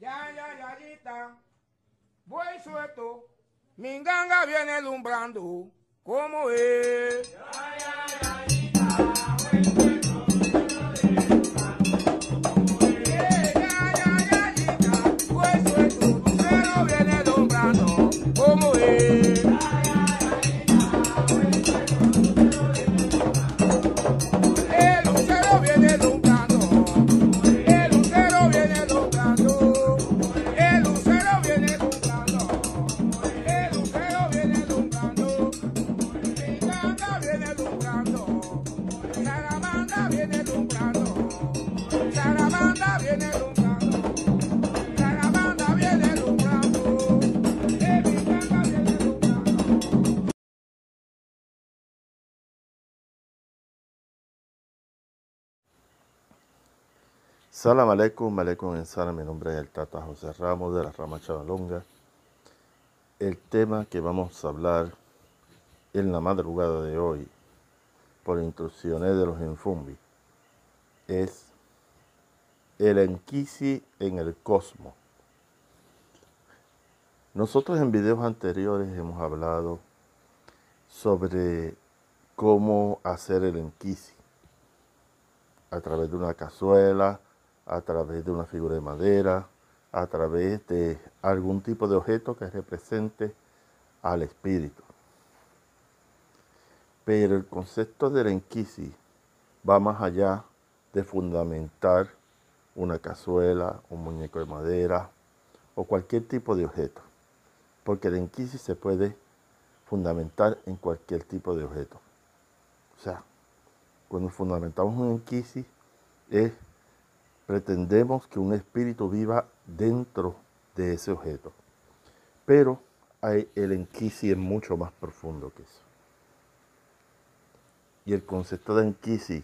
Ya, ya, ya, yita. Voy suelto. Mi ganga viene alumbrando. ¿Cómo es? Ya, ya, Salam aleikum, aleikum en. Mi nombre es el Tata José Ramos de la Rama Chavalonga. El tema que vamos a hablar en la madrugada de hoy, por instrucciones de los Enfumbi, es el Enquisi en el cosmos. Nosotros en videos anteriores hemos hablado sobre cómo hacer el Enquisi a través de una cazuela, a través de una figura de madera, a través de algún tipo de objeto que represente al espíritu. Pero el concepto del Enquisi va más allá de fundamentar una cazuela, un muñeco de madera o cualquier tipo de objeto. Porque el Enquisi se puede fundamentar en cualquier tipo de objeto. O sea, cuando fundamentamos un Enquisi es pretendemos que un espíritu viva dentro de ese objeto. Pero el Enquisi es mucho más profundo que eso. Y el concepto de Enquisi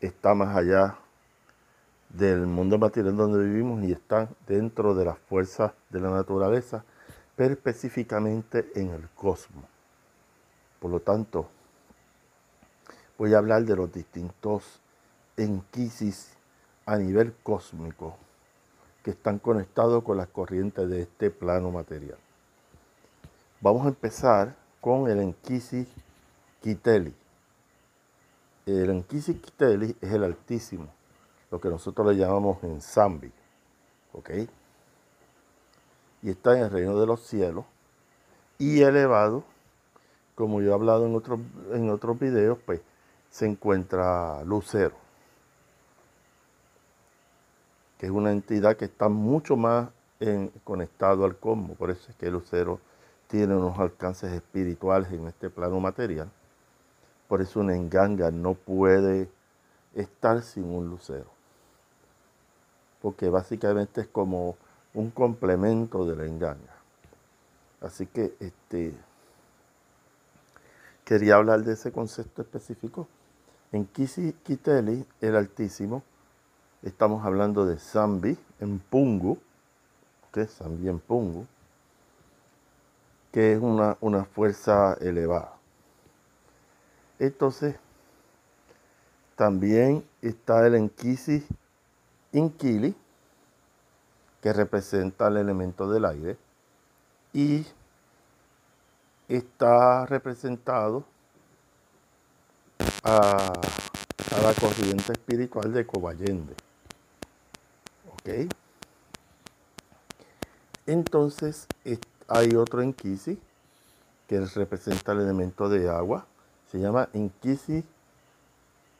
está más allá del mundo material donde vivimos y está dentro de las fuerzas de la naturaleza, pero específicamente en el cosmos. Por lo tanto, voy a hablar de los distintos enquisis a nivel cósmico que están conectados con las corrientes de este plano material. Vamos a empezar con el enquisi Kiteli. El enquisi Kiteli es el altísimo, lo que nosotros le llamamos en Zambi, ¿ok? Y está en el reino de los cielos y elevado, como yo he hablado en otros en otros videos, pues se encuentra Lucero, que es una entidad que está mucho más en- conectado al cosmos. Por eso es que Lucero tiene unos alcances espirituales en este plano material. Por eso una enganga no puede estar sin un lucero. Porque básicamente es como un complemento de la enganga. Así que este, quería hablar de ese concepto específico. En Kisi Kiteli, el Altísimo, estamos hablando de Zambi en Pungu, que es Zambi en Pungu, que es una, una fuerza elevada. Entonces, también está el Enkisi Inkili, que representa el elemento del aire, y está representado a, a la corriente espiritual de Cobayende. Entonces hay otro Enkisi que representa el elemento de agua. Se llama Enkisi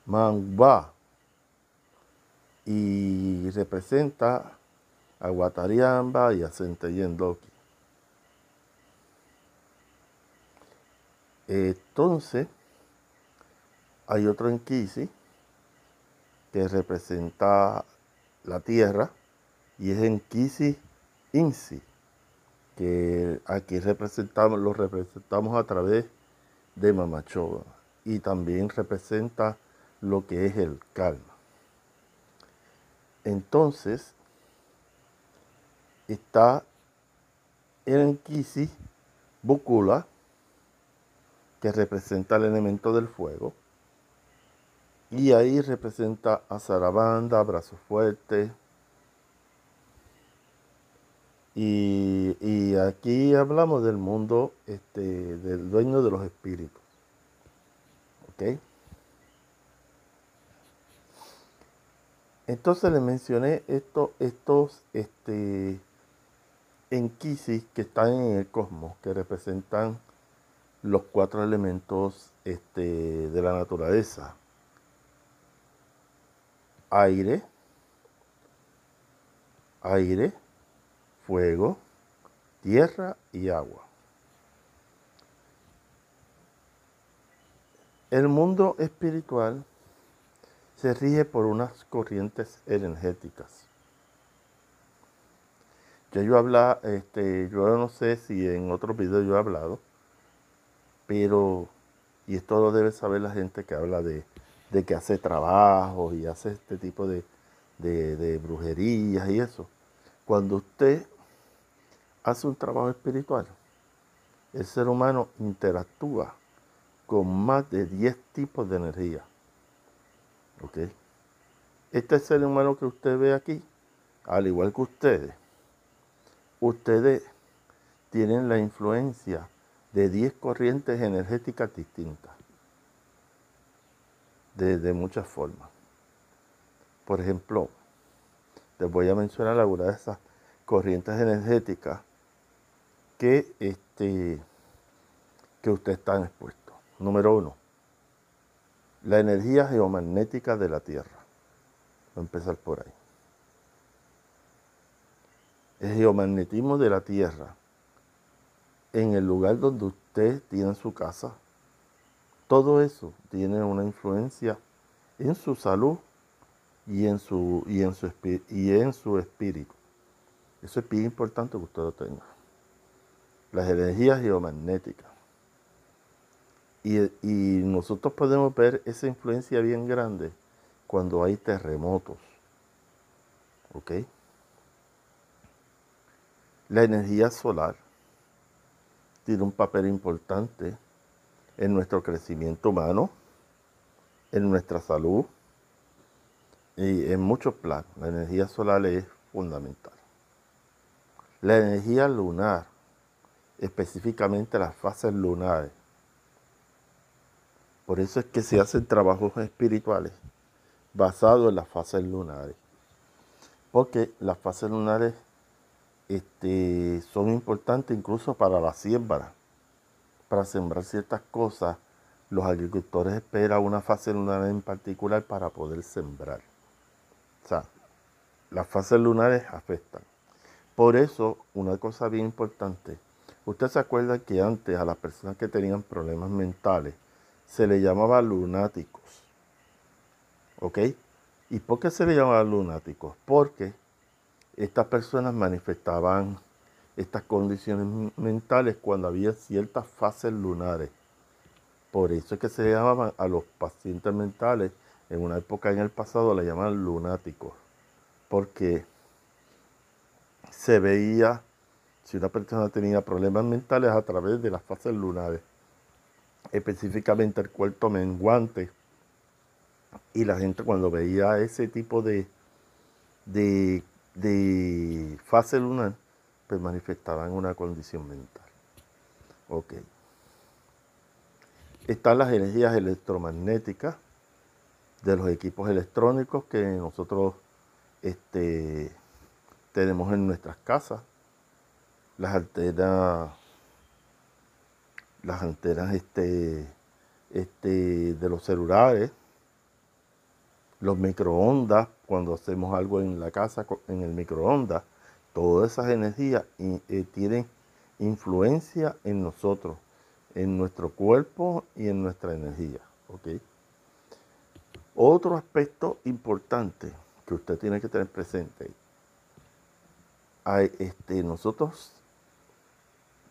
Mangba. Y representa a Guatariamba y a Centellendoki. Entonces, hay otro Enkisi que representa la tierra y es Enkisi Insi, que aquí representamos, lo representamos a través de Mamachoa y también representa lo que es el calma. Entonces, está el Enkisi Bukula, que representa el elemento del fuego, y ahí representa a Sarabanda, Brazo Fuerte, Y, y aquí hablamos del mundo, este, del dueño de los espíritus. ¿Ok? Entonces le mencioné estos, estos este, enquisis que están en el cosmos, que representan los cuatro elementos este, de la naturaleza. Aire, aire, fuego, tierra y agua. El mundo espiritual se rige por unas corrientes energéticas. Ya yo habla, este, yo no sé si en otros videos yo he hablado, pero, y esto lo debe saber la gente que habla de, que hace trabajos y hace este tipo de, de brujerías y eso. Cuando usted hace un trabajo espiritual, el ser humano interactúa con más de 10 tipos de energía. ¿Ok? Este ser humano que usted ve aquí, al igual que ustedes, ustedes tienen la influencia de 10 corrientes energéticas distintas, de, muchas formas. Por ejemplo, les voy a mencionar algunas de esas corrientes energéticas que, este, que ustedes están expuestos. Número uno, la energía geomagnética de la Tierra. Voy a empezar por ahí. El geomagnetismo de la Tierra en el lugar donde usted tiene su casa, todo eso tiene una influencia en su salud y en su, y en su, y en su espíritu. Eso es bien importante que usted lo tenga. Las energías geomagnéticas. Y, nosotros podemos ver esa influencia bien grande cuando hay terremotos. ¿Ok? La energía solar tiene un papel importante en nuestro crecimiento humano, en nuestra salud y en muchos planos. La energía solar es fundamental. La energía lunar, específicamente las fases lunares, por eso es que se hacen trabajos espirituales basados en las fases lunares. Porque las fases lunares este, son importantes incluso para la siembra. Para sembrar ciertas cosas, los agricultores esperan una fase lunar en particular para poder sembrar. O sea, las fases lunares afectan. Por eso, una cosa bien importante, usted se acuerda que antes a las personas que tenían problemas mentales, se le llamaba lunáticos. ¿Ok? ¿Y por qué se le llamaba lunáticos? Porque estas personas manifestaban estas condiciones mentales cuando había ciertas fases lunares. Por eso es que se llamaban a los pacientes mentales, en una época en el pasado le llamaban lunáticos, porque se veía si una persona tenía problemas mentales a través de las fases lunares específicamente el cuerpo menguante. Y la gente cuando veía ese tipo de, de, de fase lunar, pues manifestaban una condición mental. Ok. Están las energías electromagnéticas de los equipos electrónicos que nosotros este, tenemos en nuestras casas. Las antenas las antenas este, este, de los celulares, los microondas, cuando hacemos algo en la casa en el microondas, todas esas energías eh, tienen influencia en nosotros, en nuestro cuerpo y en nuestra energía. Otro aspecto importante que usted tiene que tener presente, hay, este, nosotros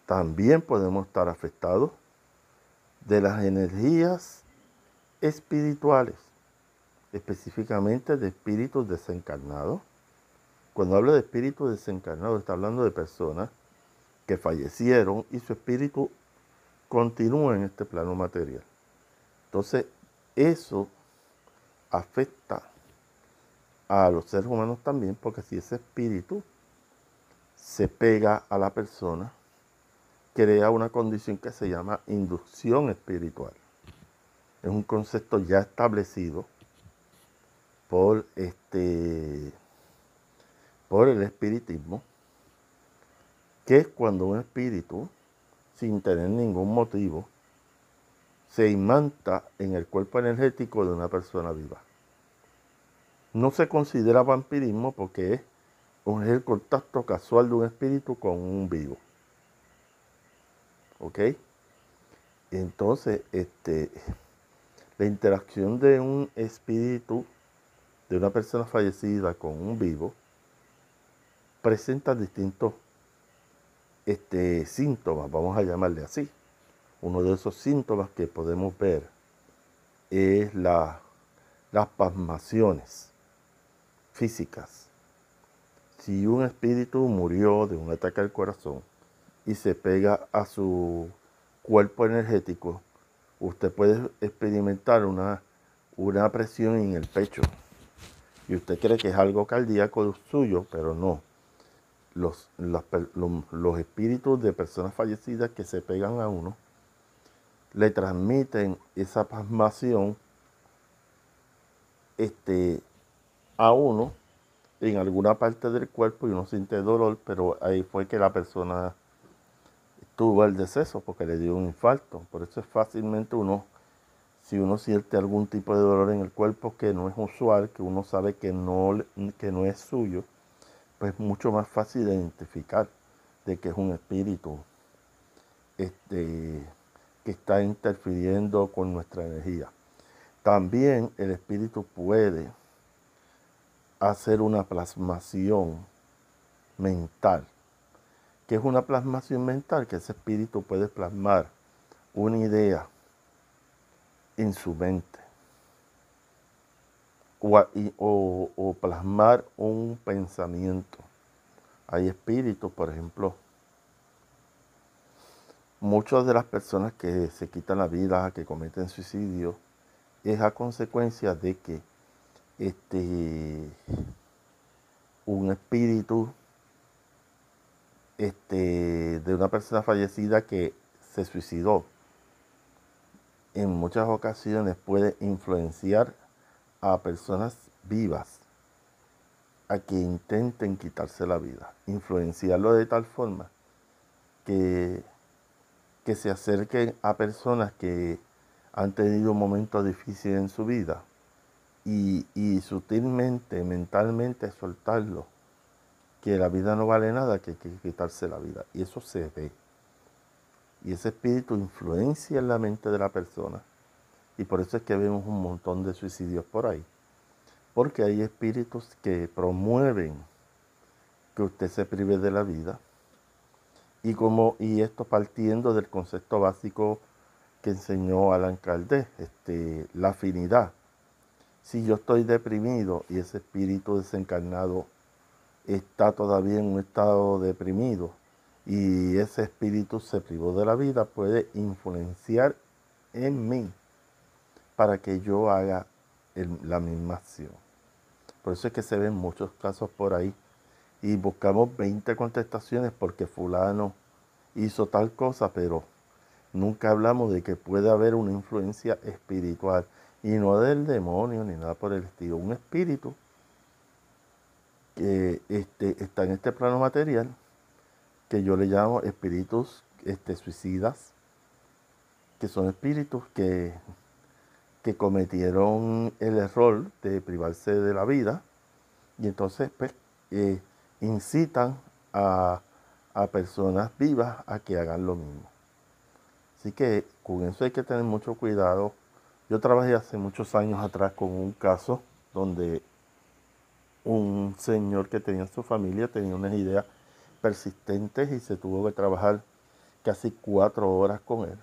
también podemos estar afectados de las energías espirituales, específicamente de espíritus desencarnados. Cuando hablo de espíritus desencarnados, está hablando de personas que fallecieron y su espíritu continúa en este plano material. Entonces, eso afecta a los seres humanos también, porque si ese espíritu se pega a la persona, crea una condición que se llama inducción espiritual. Es un concepto ya establecido por este por el espiritismo, que es cuando un espíritu, sin tener ningún motivo, se imanta en el cuerpo energético de una persona viva. No se considera vampirismo porque es el contacto casual de un espíritu con un vivo. ¿Ok? Entonces, este, la interacción de un espíritu, de una persona fallecida con un vivo, presenta distintos este, síntomas, vamos a llamarle así. Uno de esos síntomas que podemos ver es la, las pasmaciones físicas. Si un espíritu murió de un ataque al corazón y se pega a su cuerpo energético, usted puede experimentar una, una presión en el pecho. Y usted cree que es algo cardíaco suyo, pero no. Los, los, espíritus de personas fallecidas que se pegan a uno le transmiten esa pasmación este, a uno en alguna parte del cuerpo y uno siente dolor, pero ahí fue que la persona tuvo el deceso porque le dio un infarto. Por eso es fácilmente uno, si uno siente algún tipo de dolor en el cuerpo que no es usual, que uno sabe que no, que no es suyo, pues es mucho más fácil de identificar de que es un espíritu este, que está interfiriendo con nuestra energía. También el espíritu puede hacer una plasmación mental. que es una plasmación mental? Que ese espíritu puede plasmar una idea en su mente o, o plasmar un pensamiento. Hay espíritus, por ejemplo, muchas de las personas que se quitan la vida, que cometen suicidio, es a consecuencia de que este, un espíritu este, de una persona fallecida que se suicidó en muchas ocasiones puede influenciar a personas vivas a que intenten quitarse la vida, influenciarlo de tal forma que, que se acerquen a personas que han tenido momentos difíciles en su vida y, sutilmente, mentalmente soltarlo, que la vida no vale nada, que hay que quitarse la vida. Y eso se ve. Y ese espíritu influencia en la mente de la persona. Y por eso es que vemos un montón de suicidios por ahí. Porque hay espíritus que promueven que usted se prive de la vida. Y, como, y esto partiendo del concepto básico que enseñó Alan Kardec, este, la afinidad si yo estoy deprimido y ese espíritu desencarnado está todavía en un estado deprimido y ese espíritu se privó de la vida, puede influenciar en mí para que yo haga la misma acción. Por eso es que se ven muchos casos por ahí y buscamos 20 contestaciones porque fulano hizo tal cosa, pero nunca hablamos de que puede haber una influencia espiritual y no del demonio ni nada por el estilo. Un espíritu que este, está en este plano material, que yo le llamo espíritus este, suicidas, que son espíritus que, que cometieron el error de privarse de la vida y entonces pues, eh, incitan a, a personas vivas a que hagan lo mismo. Así que con eso hay que tener mucho cuidado yo trabajé hace muchos años atrás con un caso donde un señor que tenía su familia tenía unas ideas persistentes y se tuvo que trabajar casi cuatro horas con él.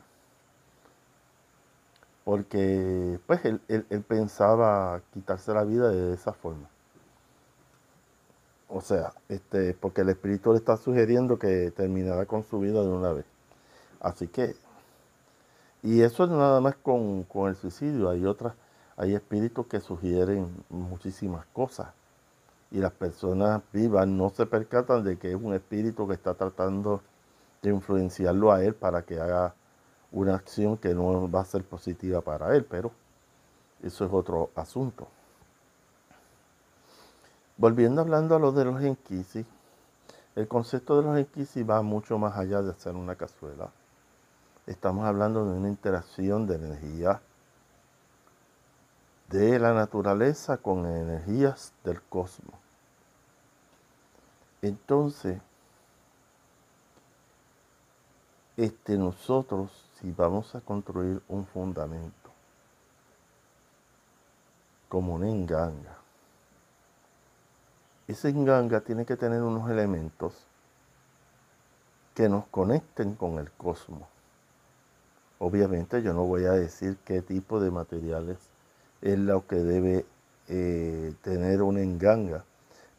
Porque pues él, pensaba quitarse la vida de esa forma. O sea, este, porque el espíritu le está sugiriendo que terminara con su vida de una vez. Así que y eso es nada más con, el suicidio. Hay otras, hay espíritus que sugieren muchísimas cosas. y las personas vivas no se percatan de que es un espíritu que está tratando de influenciarlo a él para que haga una acción que no va a ser positiva para él, pero eso es otro asunto. Volviendo hablando a lo de los enquisis, el concepto de los enquisis va mucho más allá de hacer una cazuela. Estamos hablando de una interacción de energía de la naturaleza con energías del cosmos. Entonces, este, nosotros, si vamos a construir un fundamento como una enganga, esa enganga tiene que tener unos elementos que nos conecten con el cosmos. Obviamente yo no voy a decir qué tipo de materiales es lo que debe eh, tener una enganga,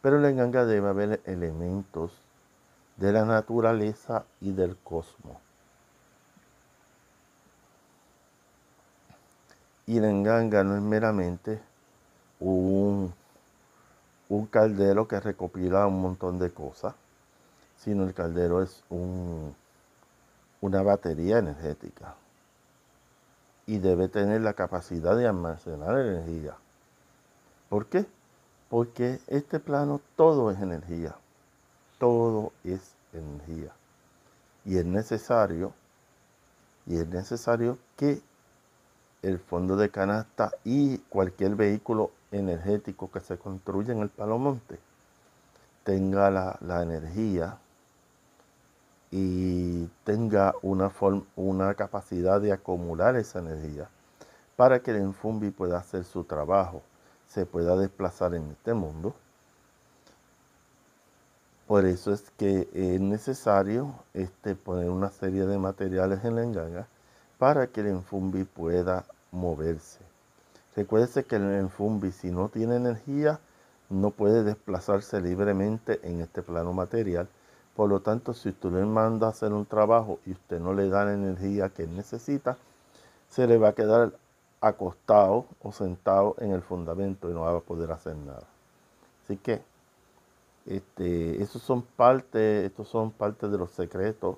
pero en la enganga debe haber elementos de la naturaleza y del cosmos. Y la enganga no es meramente un, un caldero que recopila un montón de cosas, sino el caldero es un, una batería energética y debe tener la capacidad de almacenar energía. ¿Por qué? Porque este plano todo es energía, todo es energía. Y es necesario, y es necesario que el fondo de canasta y cualquier vehículo energético que se construya en el palomonte tenga la, energía y tenga una, una capacidad de acumular esa energía para que el Enfumbi pueda hacer su trabajo, se pueda desplazar en este mundo. Por eso es que es necesario este, poner una serie de materiales en la enganga para que el Enfumbi pueda moverse. Recuérdese que el Enfumbi si no tiene energía no puede desplazarse libremente en este plano material por lo tanto, si usted le manda a hacer un trabajo y usted no le da la energía que necesita, se le va a quedar acostado o sentado en el fundamento y no va a poder hacer nada. Así que este, son parte, estos son parte de los secretos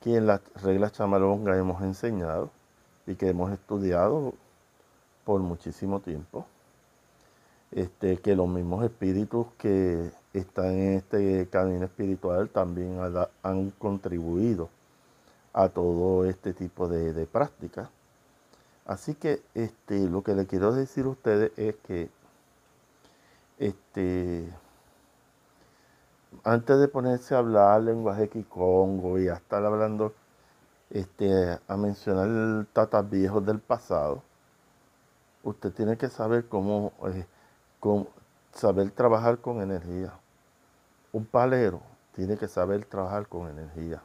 que en las reglas chamalonga hemos enseñado y que hemos estudiado por muchísimo tiempo. Este, que los mismos espíritus que están en este camino espiritual también han contribuido a todo este tipo de, prácticas. Así que este, lo que le quiero decir a ustedes es que este, antes de ponerse a hablar lenguaje kikongo y a estar hablando, este, a mencionar tatas viejos del pasado, usted tiene que saber cómo eh, con saber trabajar con energía. Un palero tiene que saber trabajar con energía.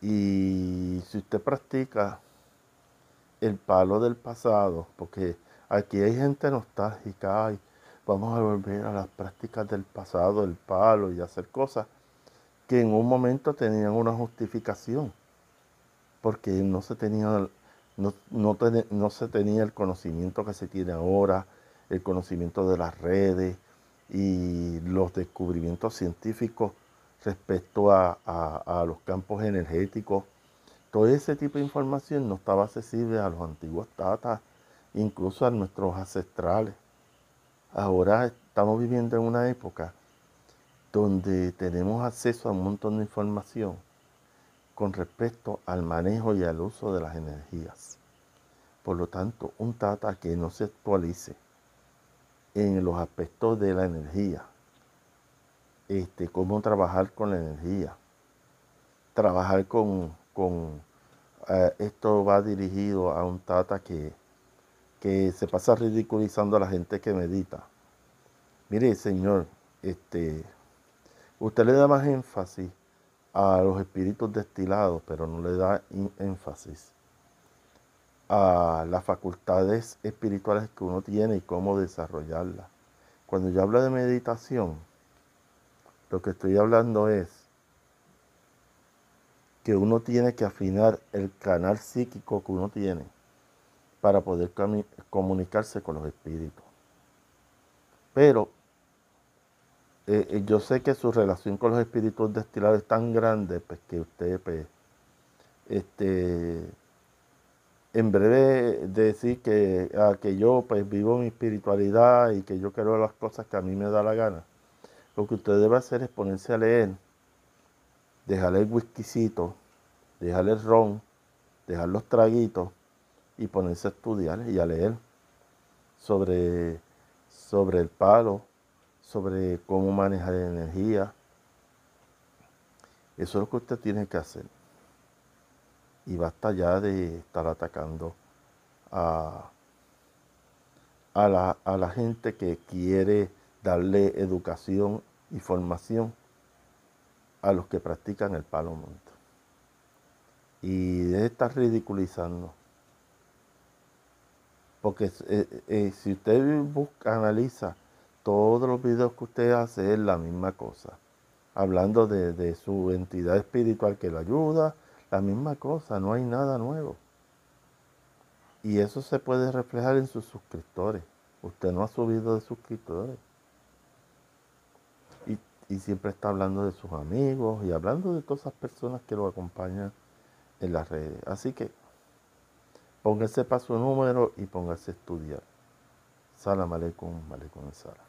Y si usted practica el palo del pasado, porque aquí hay gente nostálgica, y vamos a volver a las prácticas del pasado, el palo y hacer cosas que en un momento tenían una justificación, porque no se tenía no, no, se tenía el conocimiento que se tiene ahora, el conocimiento de las redes y los descubrimientos científicos respecto a, los campos energéticos. Todo ese tipo de información no estaba accesible a los antiguos tatas, incluso a nuestros ancestrales. Ahora estamos viviendo en una época donde tenemos acceso a un montón de información con respecto al manejo y al uso de las energías. Por lo tanto, un tata que no se actualice en los aspectos de la energía, este, cómo trabajar con la energía, trabajar con, con eh, esto va dirigido a un tata que, que se pasa ridiculizando a la gente que medita. Mire, señor, este, usted le da más énfasis a los espíritus destilados, pero no le da énfasis a las facultades espirituales que uno tiene y cómo desarrollarlas. Cuando yo hablo de meditación, lo que estoy hablando es que uno tiene que afinar el canal psíquico que uno tiene para poder comunicarse con los espíritus. Pero eh, eh, yo sé que su relación con los espíritus destilados es tan grande pues, que usted, pues, este, en breve decir que, ah, que yo pues vivo mi espiritualidad y que yo quiero las cosas que a mí me da la gana, lo que usted debe hacer es ponerse a leer, dejarle el whiskycito, dejarle el ron, dejar los traguitos y ponerse a estudiar y a leer sobre, sobre el palo, sobre cómo manejar energía. Eso es lo que usted tiene que hacer. Y basta ya de estar atacando a, a, la, a la gente que quiere darle educación y formación a los que practican el palo monte. Y de estar ridiculizando. Porque eh, eh, si usted busca, analiza todos los videos que usted hace es la misma cosa. Hablando de, su entidad espiritual que lo ayuda, la misma cosa, no hay nada nuevo. Y eso se puede reflejar en sus suscriptores. Usted no ha subido de suscriptores. Y, siempre está hablando de sus amigos y hablando de todas esas personas que lo acompañan en las redes. Así que póngase para su número y póngase a estudiar. Salam aleikum, aleikum salam.